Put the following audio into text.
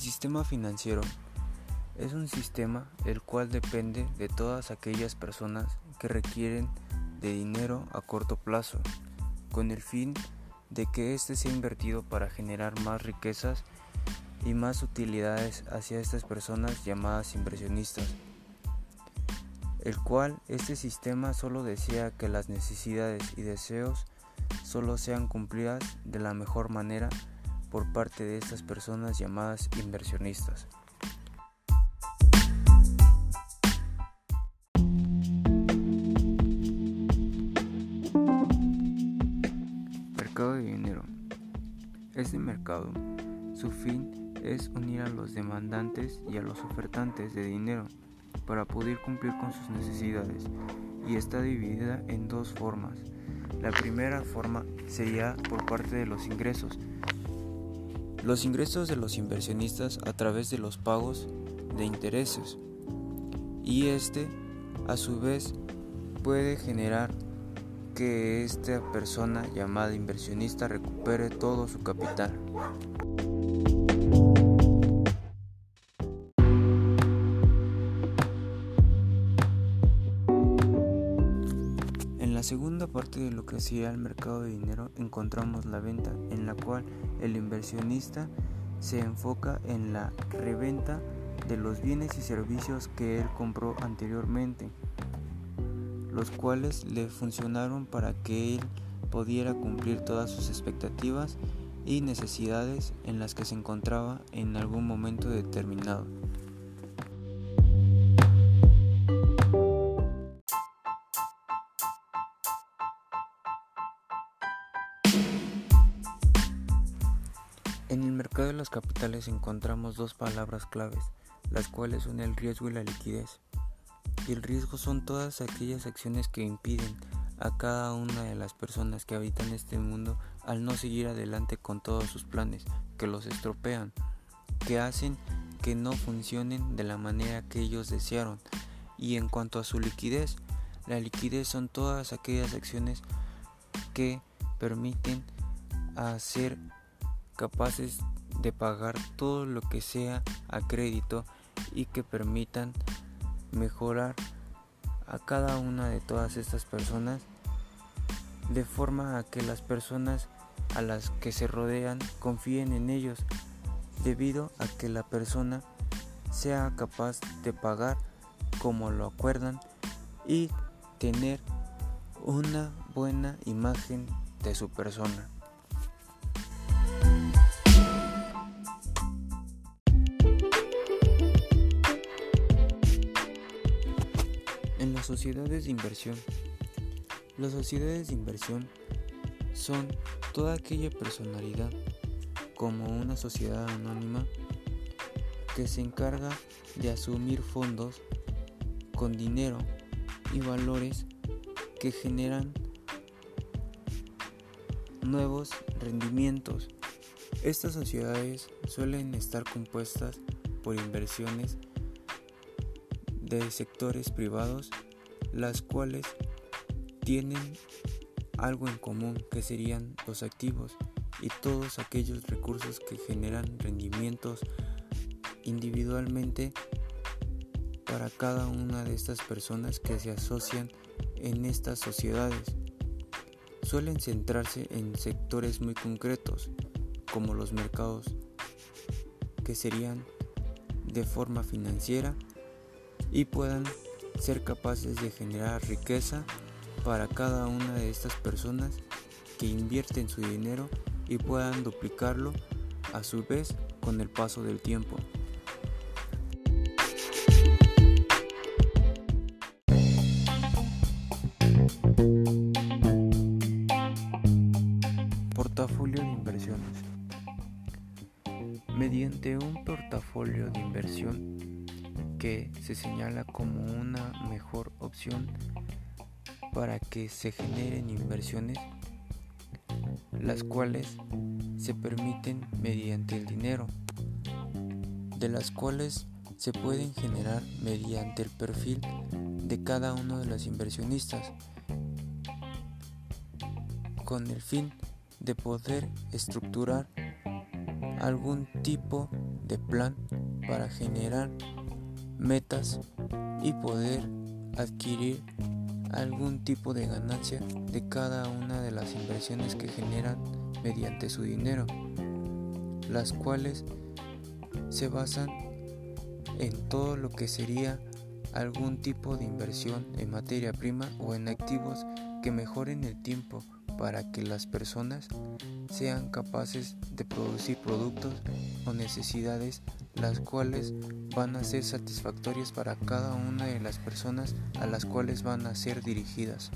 sistema financiero es un sistema el cual depende de todas aquellas personas que requieren de dinero a corto plazo, con el fin de que éste sea invertido para generar más riquezas y más utilidades hacia estas personas llamadas inversionistas, el cual este sistema solo desea que las necesidades y deseos solo sean cumplidas de la mejor manera por parte de estas personas llamadas inversionistas. Mercado de dinero. Este mercado, su fin es unir a los demandantes y a los ofertantes de dinero para poder cumplir con sus necesidades y está dividida en dos formas. La primera forma sería por parte de los ingresos, los ingresos de los inversionistas a través de los pagos de intereses y este a su vez puede generar que esta persona llamada inversionista recupere todo su capital. La segunda parte de lo que sería el mercado de dinero encontramos la venta, en la cual el inversionista se enfoca en la reventa de los bienes y servicios que él compró anteriormente, los cuales le funcionaron para que él pudiera cumplir todas sus expectativas y necesidades en las que se encontraba en algún momento determinado. En el mercado de los capitales encontramos dos palabras claves, las cuales son el riesgo y la liquidez. Y el riesgo son todas aquellas acciones que impiden a cada una de las personas que habitan este mundo al no seguir adelante con todos sus planes, que los estropean, que hacen que no funcionen de la manera que ellos desearon. Y en cuanto a su liquidez, la liquidez son todas aquellas acciones que permiten hacer capaces de pagar todo lo que sea a crédito y que permitan mejorar a cada una de todas estas personas de forma a que las personas a las que se rodean confíen en ellos debido a que la persona sea capaz de pagar como lo acuerdan y tener una buena imagen de su persona. Sociedades de inversión. Las sociedades de inversión son toda aquella personalidad como una sociedad anónima que se encarga de asumir fondos con dinero y valores que generan nuevos rendimientos. Estas sociedades suelen estar compuestas por inversiones de sectores privados, las cuales tienen algo en común que serían los activos y todos aquellos recursos que generan rendimientos individualmente para cada una de estas personas que se asocian en estas sociedades. Suelen centrarse en sectores muy concretos, como los mercados, que serían de forma financiera y puedan ser capaces de generar riqueza para cada una de estas personas que invierten su dinero y puedan duplicarlo a su vez con el paso del tiempo. Portafolio de inversiones. Mediante un portafolio de inversión que se señala como una mejor opción para que se generen inversiones, las cuales se permiten mediante el dinero, de las cuales se pueden generar mediante el perfil de cada uno de los inversionistas, con el fin de poder estructurar algún tipo de plan para generar metas y poder adquirir algún tipo de ganancia de cada una de las inversiones que generan mediante su dinero, las cuales se basan en todo lo que sería algún tipo de inversión en materia prima o en activos que mejoren el tiempo para que las personas sean capaces de producir productos o necesidades las cuales van a ser satisfactorias para cada una de las personas a las cuales van a ser dirigidas.